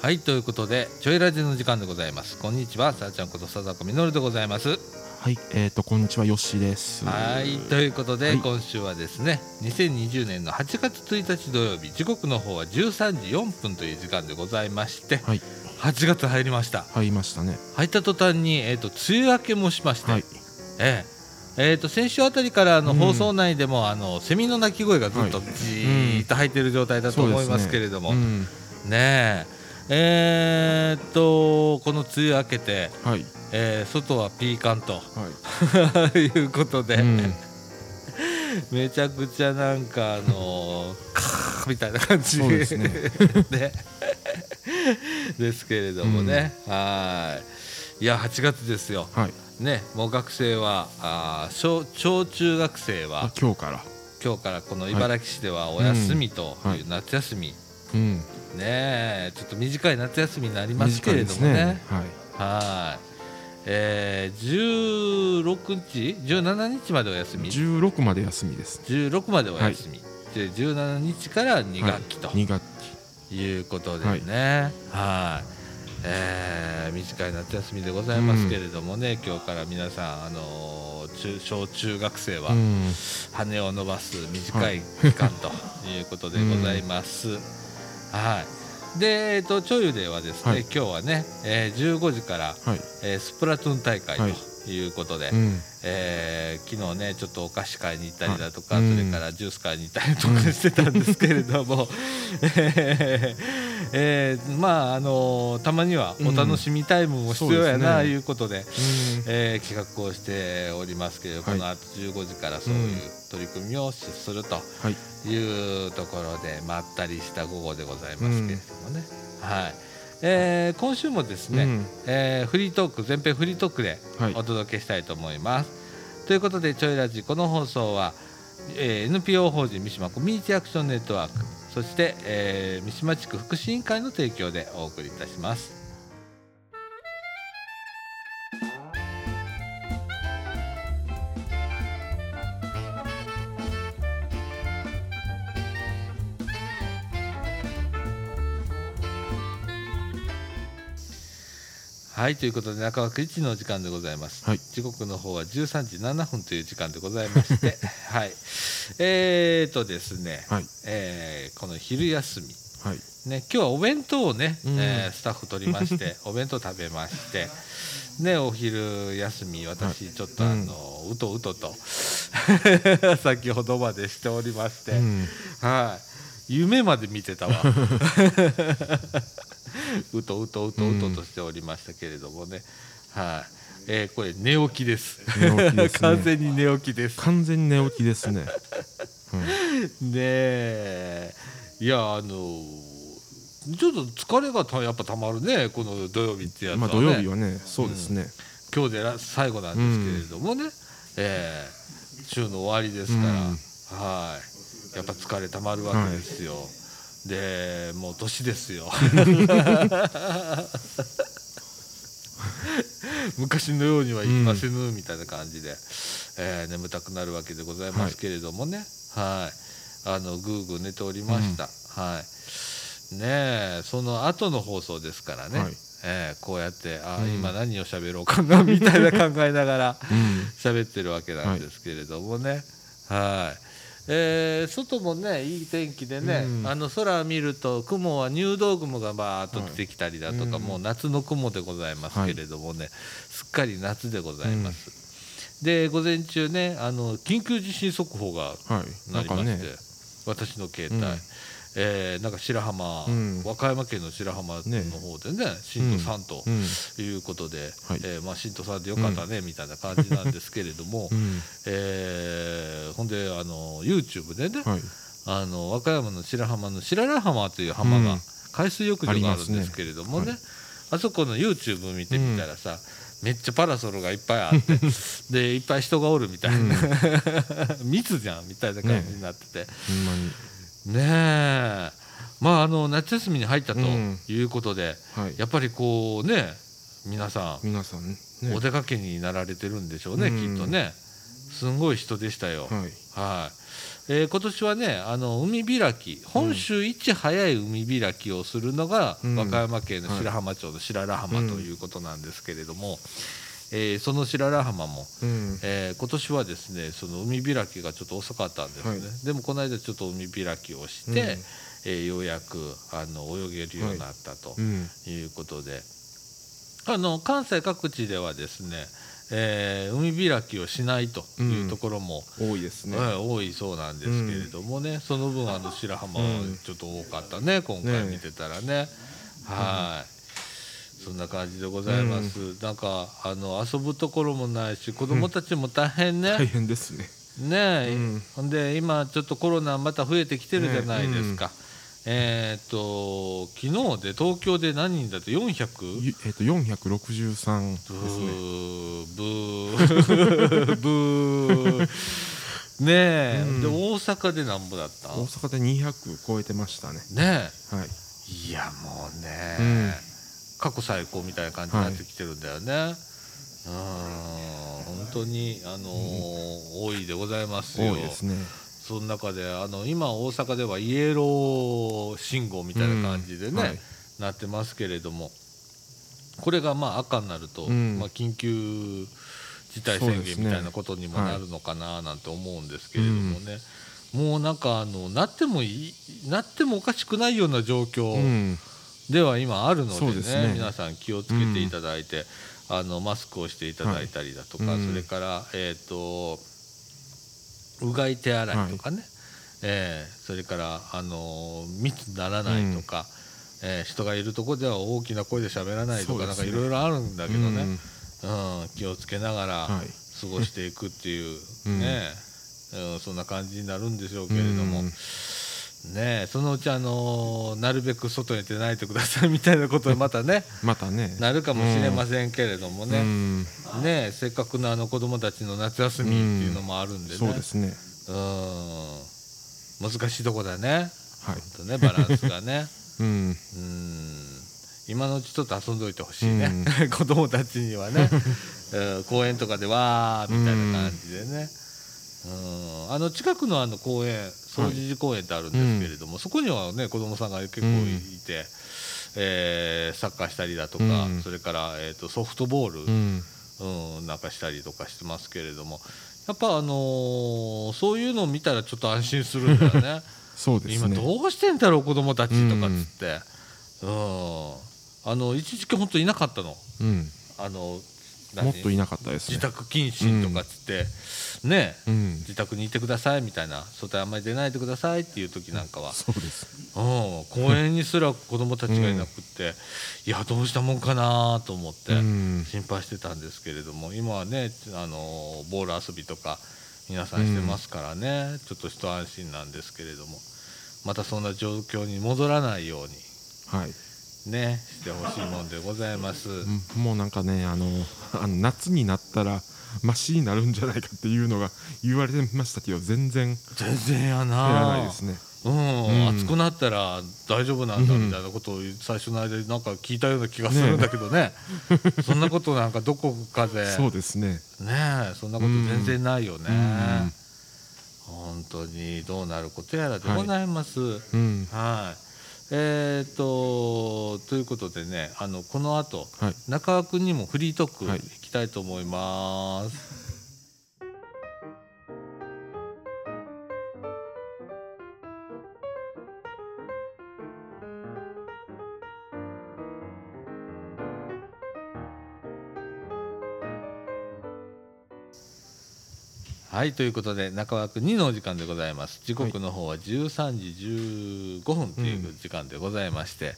はいということでちょいラジの時間でございます。こんにちはさあちゃんこと貞子みのるでございます。はい、えっ、とこんにちはよっしーです。はいということで、はい。今週はですね2020年の8月1日土曜日時刻の方は13時4分という時間でございましてはい、8月入りました。入りましたね。入った途端に、えー、と梅雨明けもしまして、はい、ええ。えー、と先週あたりからあのうん。放送内でも、あのセミの鳴き声がずっとはい。じーっと入っている状態だと思いますけれども、うん、ねええーっとこの梅雨明けて、はい、えー外はピーカンとはい。うことで、い、うん、めちゃくちゃなんかあのー カーみたいな感じ。ですね。でですけれどもね、はい。いや8月ですよ。はい、ねもう学生はあー小小中学生あは今日から、今日からこの茨城市ではお休みとうん。はい。いう夏休み、うん、ねえちょっと短い夏休みになりますけれどもね。ね。はい、はい。えー、16日？17日までお休み？十六まで休みです。16までお休み、で17日から2学期と。二学期、いうことでね。はい、えー短い夏休みでございますけれどもね、今日から皆さん、あのー中小中学生はうん、羽を伸ばす短い期間ということでございます。はいで、えっと、ちょゆではですね、はい。今日はね、えー15時から、はい、えースプラトゥーン大会はい。ということで、うん、えー昨日ねちょっとお菓子買いに行ったりだとか、はいそれからジュース買いに行ったりとかしてたんですけれども、えーえーまああのーたまにはお楽しみタイムも必要やな、うん。いうことで、うん、えー企画をしておりますけれど、はい。この後15時からそういう取り組みをすると。はい、いうところでまったりした午後でございますけれどもね、はい。えー今週もですね、うん。えーフリートーク全編フリートークではい。お届けしたいと思います。ということでちょいラジこの放送は、えー NPO 法人三島コミュニティアクションネットワークそして、えー三島地区福祉委員会の提供でお送りいたします。はいということで中枠1のお時間でございます、はい。時刻の方は13時7分という時間でございまして。はい。えーとですね、はい、えーこの昼休み。はい、ね、今日はお弁当をね、うん。えースタッフ取りまして お弁当食べまして、ね、お昼休み私ちょっとあの、うとうとと。先ほどまでしておりまして、うん、はい夢まで見てたわ。うとうとうとうととしておりましたけれどもね、はい、えーこれ寝起きです。寝起きですね。完全に寝起きです。完全に寝起きですね。うん、ねえ。いやあのちょっと疲れがたやっぱたまるねこの土曜日ってやつはね、まあ土曜日はね、そうですね。今日でら最後なんですけれどもね、えー週の終わりですから、うん。はいやっぱ疲れたまるわけですよ、でもう年ですよ。昔のようにはいきませぬみたいな感じで、えー眠たくなるわけでございますけれどもね。はい。あのぐーぐー寝ておりました、はい。ねえその後の放送ですからね、はい。えーこうやってあー、うん。今何を喋ろうかなみたいな考えながらうん、喋ってるわけなんですけれどもね。はい。えー外もねいい天気でね、うん。あの空見ると雲は入道雲がバーッと出てきたりだとか、はいもう夏の雲でございますけれどもね、すっかり夏でございます、で午前中ねあの緊急地震速報がはい、なりまして、なんかね、私の携帯、うんえーなんか白浜、うん。和歌山県の白浜の方でね震度3とうん、いうことで、はい。えーまあ、震度3でよかったね、みたいな感じなんですけれども、うん、えーほんであの YouTube でね、はい、あの和歌山の白浜の白良浜という浜が、うん。海水浴場があるんですけれどもねあそこの YouTube 見てみたらさ、めっちゃパラソルがいっぱいあって でいっぱい人がおるみたいな、密じゃんみたいな感じになってて、ほんまに、ねえ。まああの夏休みに入ったとうん。いうことで、はい、やっぱりこうね皆さん皆さんね、お出かけになられてるんでしょうね、うん。きっとね。すんごい人でしたよ。はい。はい。えー今年はねあの海開き本州一早い海開きをするのが、うん。和歌山県の白浜町の白良浜うん。ということなんですけれども、えーその白良浜も、うん。えー今年はですねその海開きがちょっと遅かったんですね、はい。でもこの間ちょっと海開きをして、うん。えーようやくあの泳げるようになったとうん。いうことで、あの関西各地ではですね、えー海開きをしないというところも、多いですね。はい多いそうなんですけれどもね、その分あの白浜はうんちょっと多かったね、今回見てたらね。はい、そんな感じでございます、なんかあの遊ぶところもないし子供たちも大変ね、大変ですね。ねえ、うん。で今ちょっとコロナまた増えてきてるじゃないですか、えーっと昨日で東京で何人だって？400? ゆえっと463ですブねーブー。ブー。ねえ、うん。で大阪でなんぼだった？大阪で200超えてましたね。ねはい。えいやもうね、うん過去最高みたいな感じになってきてるんだよね、うん。本当にあのー多いでございますよ。多いですね。その中であの今大阪ではイエロー信号みたいな感じでね、うん。はい。なってますけれどもこれがまあ赤になると、うん。まあ、緊急事態宣言みたいなことにもなるのかななんて思うんですけれどもね、もうなんかあのなってもいいなってもおかしくないような状況うんでは今あるのでね,、ですね。皆さん気をつけていただいて、あのマスクをしていただいたりだとか、はい。うんそれから、えー、とうがい手洗いとかね、えーそれから、あのー密にならないとか、えー人がいるところでは大きな声で喋らないとか、なんかいろいろあるんだけどね、うん。うん気をつけながらはい。過ごしていくっていううん。ね、うんそんな感じになるんでしょうけれども。うんねえそのうちあのーなるべく外に出ないでくださいみたいなことにまたねまたね。なるかもしれませんけれどもね、うん。ねえせっかくのあの子供たちの夏休みっていうのもあるんでね、そうですね。うん。難しいとこだね。はい。ねバランスがね。うん。うん。今のうちちょっと遊んどいてほしいね、う 子供たちにはね、うん。公園とかでわーみたいな感じでね、うん、あの近くのあの公園掃除寺公園ってあるんですけれども、そこにはね子供さんが結構いて、えーサッカーしたりだとか、うん。それから、えー、とソフトボール、うん。うん、なんかしたりとかしてますけれどもやっぱあのーそういうのを見たらちょっと安心するんだよね。そうですね。今どうしてんだろう子供たちとかっつって、うん。あの一時期本当いなかったの。うん。あの何？もっといなかったですね。自宅謹慎とかっつって、ねうん。自宅にいてくださいみたいな外へあんまり出ないでくださいっていう時なんかは、そうです。うん、公園にすら子供たちがいなくって、いやどうしたもんかなと思ってうん。心配してたんですけれども今はねあのボール遊びとか皆さんしてますからね、ちょっと一安心なんですけれどもまたそんな状況に戻らないようにはい。ねしてほしいもんでございます。うん。もうなんかねあのあの夏になったらマシになるんじゃないかっていうのが言われてましたけど全然。全然や減ならないですね。うん、うん。暑くなったら大丈夫なんだうんみたいなことを最初の間になんか聞いたような気がするんだけどね。そんなことなんかどこかで。そうですね。ねえそんなこと全然ないよね、うん。本当にどうなることやらでございます。はい、うんえー、とということでねあのこの後はい中川君にもフリートークはいいきたいと思います。はいということで中川君2のお時間でございます。時刻の方は13時15分という時間でございまして、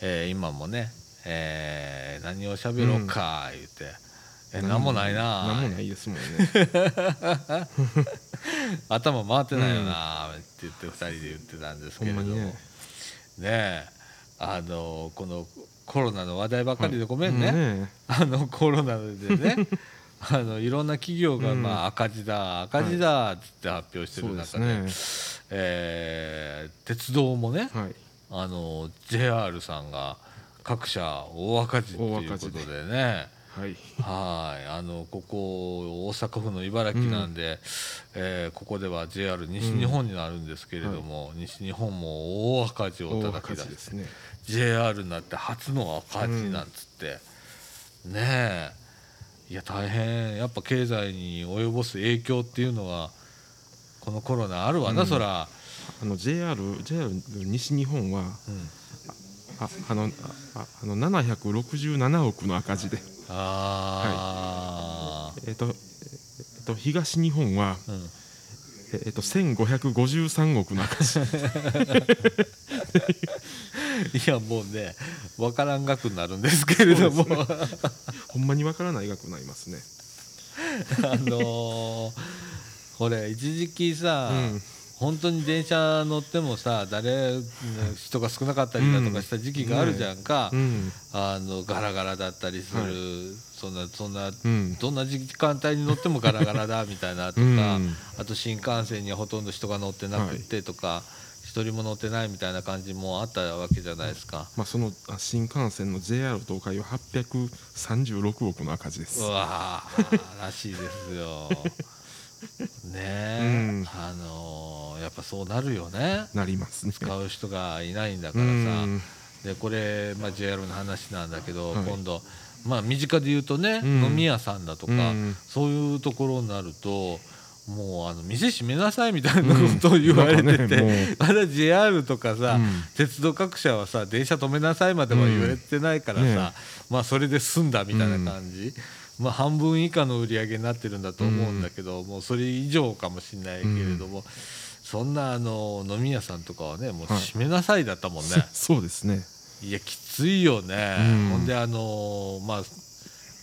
えー今もね、えー何を喋ろうか言って、え何もないな。何もないですもんね。頭回ってないよなって言って2人で言ってたんですけれども、ね。ねえあのこのコロナの話題ばっかりでごめんね、うんあのコロナでね あのいろんな企業が、うん。まあ、赤字だ赤字だっつって発表してる中で,、ですね。えー鉄道もねはい。あの JR さんが各社大赤字っていうことでね。はい。はい。あのここ大阪府の茨城なんで、えーここでは JR 西日本になるんですけれども、西日本も大赤字を大叩き出して赤字ですね。JR になって初の赤字なんつって、ねえいや大変。やっぱ経済に及ぼす影響っていうのはこのコロナあるわな、うん。そら、あの JR, JR 西日本はうん、ああのああの767億の赤字で、あえっとえっと東日本は、ー、うん。えっと1553億の赤字 いやもうね分からん額になるんですけれども、ほんまにわからない額になりますね。あのーこれ一時期さ、うん。本当に電車乗ってもさ誰人が少なかったりだとかした時期があるじゃんか、うん。あのガラガラだったりする、はい。そんなそんなうん。どんな時間帯に乗ってもガラガラだみたいなとか、うん。あと新幹線にはほとんど人が乗ってなくてとか、一人も乗ってないみたいな感じもあったわけじゃないですか。まあ、そのあ新幹線の JR 東海は836億の赤字ですう。わーらしいですよ。ねえ、うんあのーやっぱそうなるよねなりますね。使う人がいないんだうからさ、んでこれ、まあ、JR の話なんだけど、はい今度、まあ、身近で言うとね、うん飲み屋さんだとか、うんそういうところになるともうあの店閉めなさいみたいなことを言われてて、なん。かねまだ JR とかさ、うん。鉄道各社はさ電車止めなさいまでは言われてないからさ、うんねまあそれで済んだみたいな感じ、まあ半分以下の売り上げになってるんだと思うんだけど、もうそれ以上かもしれないけれども、そんなあの飲み屋さんとかはねもうはい。閉めなさいだったもんね、そうですね。い、やきついよね、うん。ほんであのまあ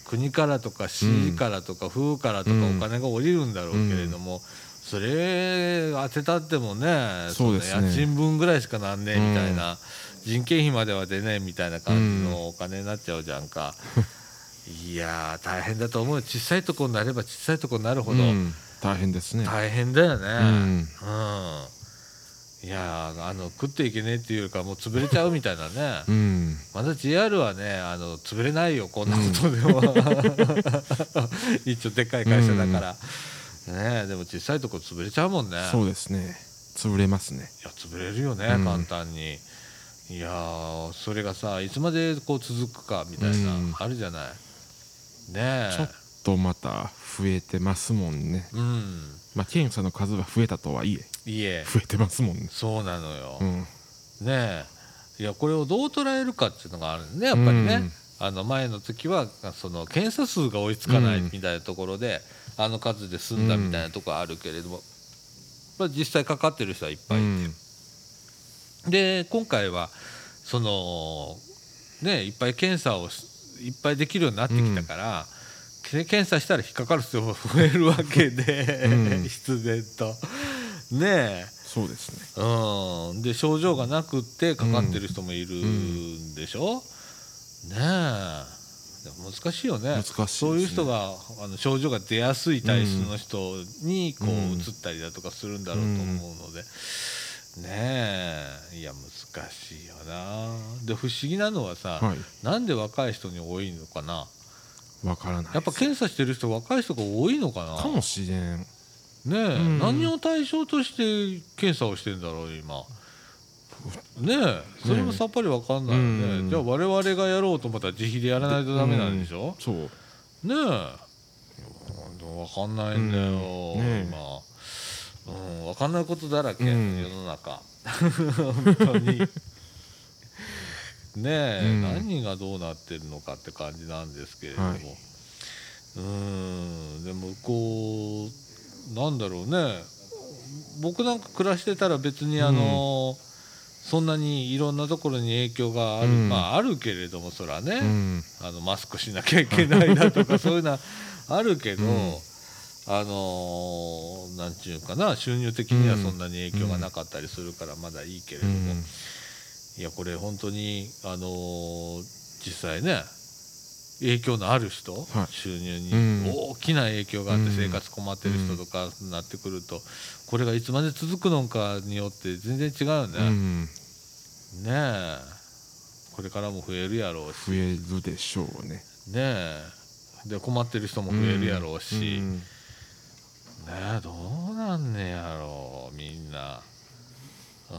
国からとか市からとか府からとかうん。お金が下りるんだろうけれども、それ当てたってもねそうですね。の家賃分ぐらいしかなんねえみたいな、人件費までは出ねえみたいな感じのお金になっちゃうじゃんか、いやー大変だと思う。よ小さいとこになれば小さいとこになるほど。うん。大変ですね。大変だよね、うん。うんいやーあの食っていけねえっていうかもう潰れちゃうみたいなね、うん。まだ JR はねあの潰れないよこんなことでも、一応でっかい会社だから、ねえでも小さいとこ潰れちゃうもんね。そうですね。潰れますね。いや潰れるよね、うん。簡単に。いやーそれがさいつまでこう続くかみたいな、うん。あるじゃない。ねちょっとまた増えてますもんね。えうんまあ検査の数は増えたとはいえいえ。増えてますもんね。そうなのよ、うん。ねえ。いやこれをどう捉えるかっていうのがあるねやっぱりね、うんあの前の時はその検査数が追いつかないうん。みたいなところで、あの数で済んだみたいなところあるけれども、まあ実際かかってる人はいっぱいいて、うん。で今回はそのねいっぱい検査をしいっぱいできるようになってきたから、け検査したら引っかかる人も増えるわけで、うん。必然と。ねえ。そうですね。うん、で症状がなくってかかってる人もいるんでしょ、ねえ。でも難しいよね。難しいですね。そういう人があの症状が出やすい体質の人にこううん。移ったりだとかするんだろうと思うので、ねえ。いや難しいよな。で不思議なのはさ、はい。なんで若い人に多いのかな？わからない。やっぱ検査してる人若い人が多いのかな？かもしれん。ねえ、ん。何を対象として検査をしてんだろう今。ねえそれもさっぱり分かんないよね、うん。じゃあ我々がやろうと思ったら自費でやらないとダメなんでしょ、そう。ねえ。分かんないんだよ、うん。ねえ。今、うん、分かんないことだらけ、うん。世の中。本当にねえ、うん。何がどうなってるのかって感じなんですけれども、はい。うんでもこうなんだろうね。僕なんか暮らしてたら別にあの、そんなにいろんなところに影響がある、うん。まああるけれどもそらね、うん。あのマスクしなきゃいけないだとか そういうのはあるけど、うん。あのーなんちゅうかな。収入的にはそんなに影響がなかったりするからまだいいけれども、うん。いやこれ本当にあのー実際ね影響のある人、はい。収入うん。に大きな影響があってうん。生活困ってる人とかになってくるとこれがいつまで続くのかによって全然違うよね。うん。ねえ。これからも増えるやろうし。増えるでしょうね。ねえ。で困ってる人も増えるやろうし、うん。ねえどうなんねやろうみんなうん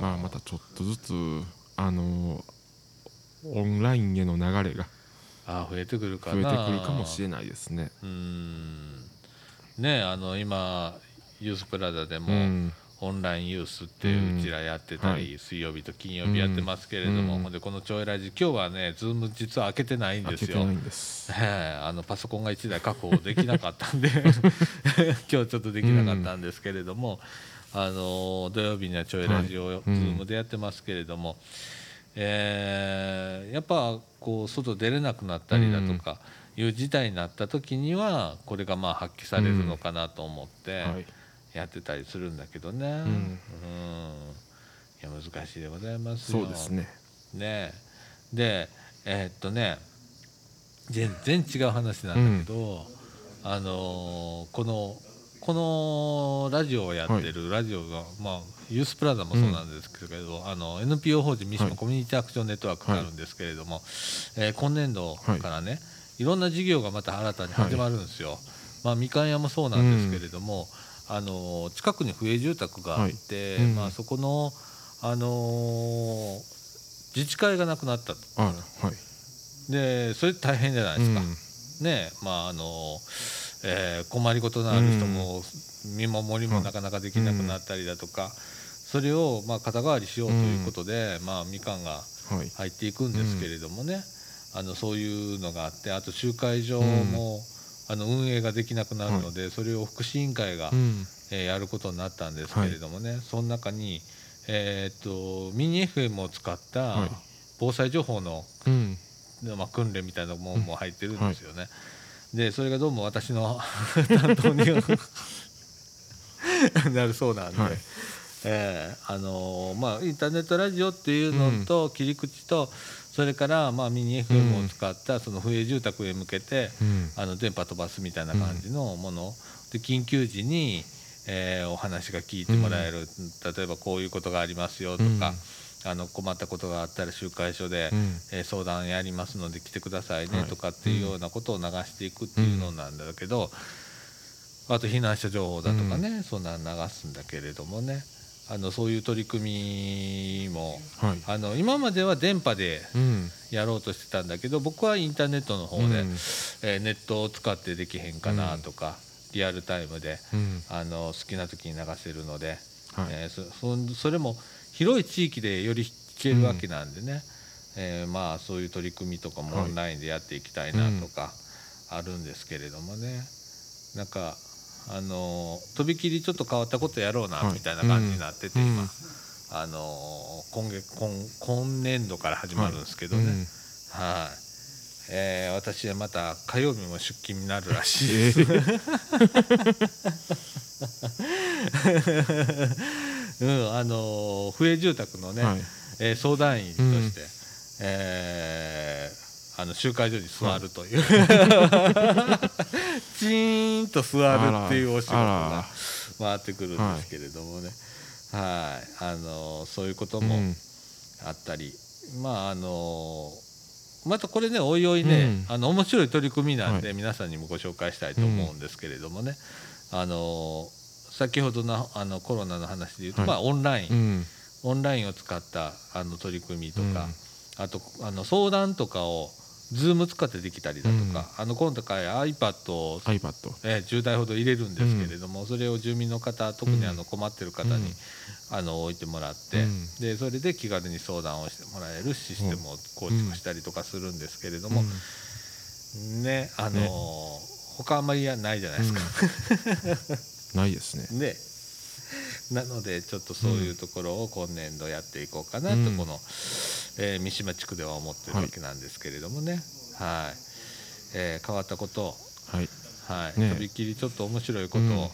まあまたちょっとずつあのオンラインへの流れがあ増えてくるか増えなてくるかもしれないですね。うん。ねえあの今ユースプラザでも、うん。オンラインユースってうちらやってたり、は水曜日と金曜日やってますけれども、うん。でこのちょいラジ今日はねズーム実は開けてないんですよ。あのパソコンが1台確保できなかったんで 今日ちょっとできなかったんですけれども、あの土曜日にはちょいラジオをはいズームでやってますけれども、ええやっぱこう外出れなくなったりだとかいう事態になった時にはこれがまあ発揮されるのかなと思ってはい。やってたりするんだけどね、うん。ん。いや難しいでございますよ。そうですね。ね。でえーっとね全然違う話なんだけど、あのーこのこのラジオをやってるラジオが、まあ、ユースプラザもそうなんですけど、あの NPO 法人三島はい。コミュニティアクションネットワークがあるんですけれども、えー今年度からね、い、ろんな事業がまた新たに始まるんですよ。まあ、みかん屋もそうなんですけれども、あのー近くに不営住宅があって、まあ、そこの、あのー自治会がなくなったと。あはい。でそれ大変じゃないですか、ねまああの、えー困りごとのある人も見守りもなかなかできなくなったりだとか、それをまあ肩代わりしようということで、まあ、みかんがはい。入っていくんですけれどもね、あのそういうのがあってあと集会所も、あの運営ができなくなるので、それを福祉委員会が、うん。えーやることになったんですけれどもね、その中に、えーっとミニ FM を使ったはい防災情報のうん。まあ、訓練みたいなもんも入ってるんですよね。でそれがどうも私の 担当に なるそうなんで、はい。えーあのーまあ、インターネットラジオっていうのと切り口と、それから、まあ、ミニ FM を使ったその不営住宅へ向けて、うん。あの電波飛ばすみたいな感じのもの、で緊急時に、えーお話が聞いてもらえる、例えばこういうことがありますよとか、あの困ったことがあったら集会所で、うんえー相談やりますので来てくださいねはいとかっていうようなことを流していくっていうのなんだけど、あと避難者情報だとかね、そんなの流すんだけれどもねあのそういう取り組みもはい。あの今までは電波でうん。やろうとしてたんだけど僕はインターネットの方で、うんえーネットを使ってできへんかなとか、リアルタイムでうん。あの好きな時に流せるので、はい。えーそそそれも広い地域でより聞けるわけなんでね、えーまあそういう取り組みとかもはい。オンラインでやっていきたいなとかあるんですけれどもね、なんかあのーとびきりちょっと変わったことやろうなはい。みたいな感じになってて、うん。今、あのー今月今今年度から始まるんですけどね、うんはい、えー私はまた火曜日も出勤になるらしいえー うん、あのー不営住宅のね、はい。えー相談員として、えーあの集会所に座るという、チーンと座るっていうお仕事が回ってくるんですけれどもね、はい、あのーそういうこともうん。あったり、まああのーまたこれねおいおいね、うん。あの面白い取り組みなんで、は皆さんにもご紹介したいと思うんですけれどもね、あのー先ほどのあのコロナの話でいうと、はい。まあオンライン、うん。オンラインを使ったあの取り組みとか、うん。あとあの相談とかを Zoom 使ってできたりだとか、あの今回 iPad を、iPad。えー10台ほど入れるんですけれども、それを住民の方特にあの困ってる方に、うん。あの置いてもらって、うん。でそれで気軽に相談をしてもらえるシステムを構築したりとかするんですけれども、ねあのーね。他あんまりやないじゃないですか。ないですね。ね。なのでちょっとそういうところを今年度やっていこうかなと、うん。この、えー三島地区では思ってるわけなんですけれどもね。はい、えー変わったことを、はい。はい。ねとびきりちょっと面白いことを、うん。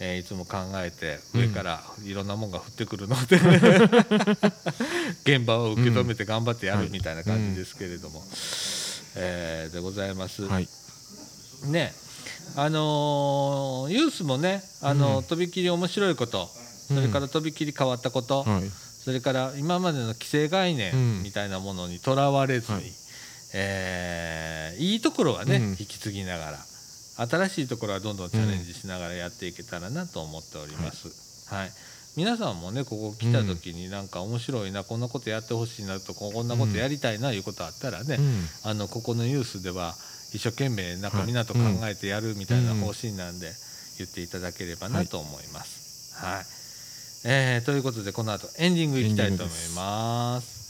えーいつも考えてうん上からいろんなもんが降ってくるので、現場を受け止めて頑張ってやるみたいな感じですけれども、えーでございます。はい。ねあのーユースもね、あのとびきり面白いことそれからとびきり変わったこと、はい。それから今までの既成概念うん。みたいなものにとらわれずに、はい。えーいいところはね、うん。引き継ぎながら新しいところはどんどんチャレンジしながらやっていけたらなと思っております。はい。皆さんもねここ来た時になんか面白いな、こんなことやってほしいなとかこんなことやりたいないうことあったらね、うん。あのここのユースでは一生懸命なんかはいみんなと考えてやるみたいな方針なんで言っていただければなと思います。はい、えーということでこの後エンディングいきたいと思います。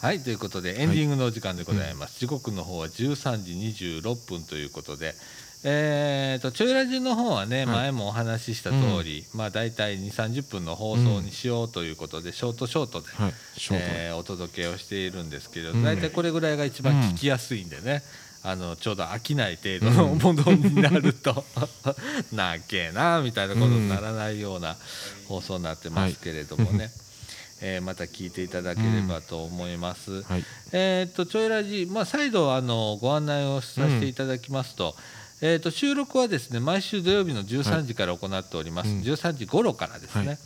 はいということでエンディングのお時間でございます、時刻の方は13時26分ということで、えー、とちょいラジの方はね、はい。前もお話しした通り、まあ大体2 3 0分の放送にしようということで、ショートショートで、はい。えーお届けをしているんですけど、うん。大体これぐらいが一番聞きやすいんでね、あのちょうど飽きない程度のものになると、なっけえなみたいなことにならないような放送になってますけれどもね、えーまた聞いていただければと思います。はい。えーっとちょいラジ、まあ、再度あのご案内をさせていただきますと,、えーっと収録はですね毎週土曜日の13時から行っております、うん。13時頃からですね。はい。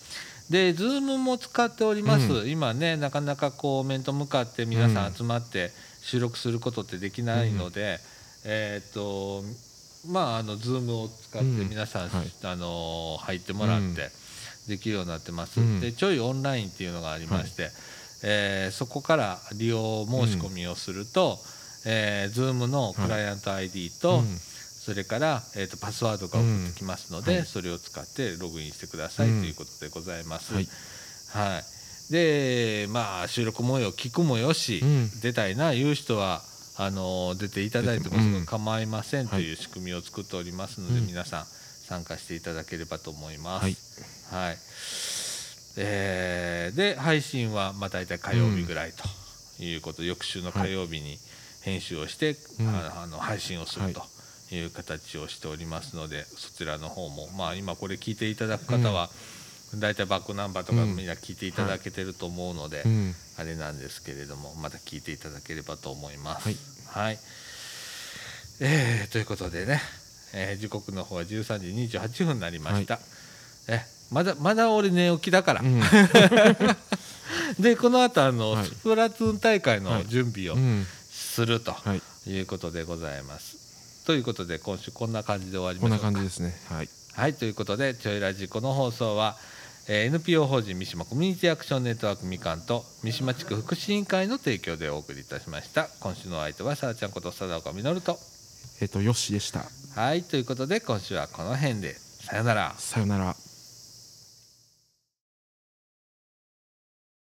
で、ズームも使っております、う今ね、なかなかこう面と向かって皆さん集まって収録することってできないので、えーっとまあ、あのズームを使ってうん皆さん、はい。あの入ってもらってできるようになってます、うん。でちょいオンラインっていうのがありまして、えーそこから利用申し込みをすると、えー、Zoom のクライアント ID と、うん。それから、えー、とパスワードが送ってきますので、うんはい。それを使ってログインしてください、うん。ということでございます。はい。はい。でまあ収録模様聞くもよし、うん。出たいないう人はあの出ていただいても構いませんとはい。いう仕組みを作っておりますので、うん。皆さん参加していただければと思います。はい。えーで配信はまあ大体火曜日ぐらいということ、翌週の火曜日に編集をして、うん。ああの配信をするはい。という形をしておりますので、そちらの方も、まあ、今これ聞いていただく方は、大体バックナンバーとかうん。みんな聞いていただけてると思うので、うん。あれなんですけれどもまた聞いていただければと思います。はい、はい。えーということでね、えー時刻の方は13時28分になりました。えまだまだ俺寝起きだから、うん。でこの後あの、はい。スプラトゥーン大会のはい。準備をうん。するとはい。いうことでございます。ということで今週こんな感じで終わりこんましょうか。な感じですね。はい。はいということでちょいラジこの放送は、えー NPO 法人三島コミュニティアクションネットワークみかんと三島地区福祉委員会の提供でお送りいたしました。今週のお相手はさらちゃんこと貞岡実と。えっとよしでしたはいということで今週はこの辺で。さよなら。さよなら。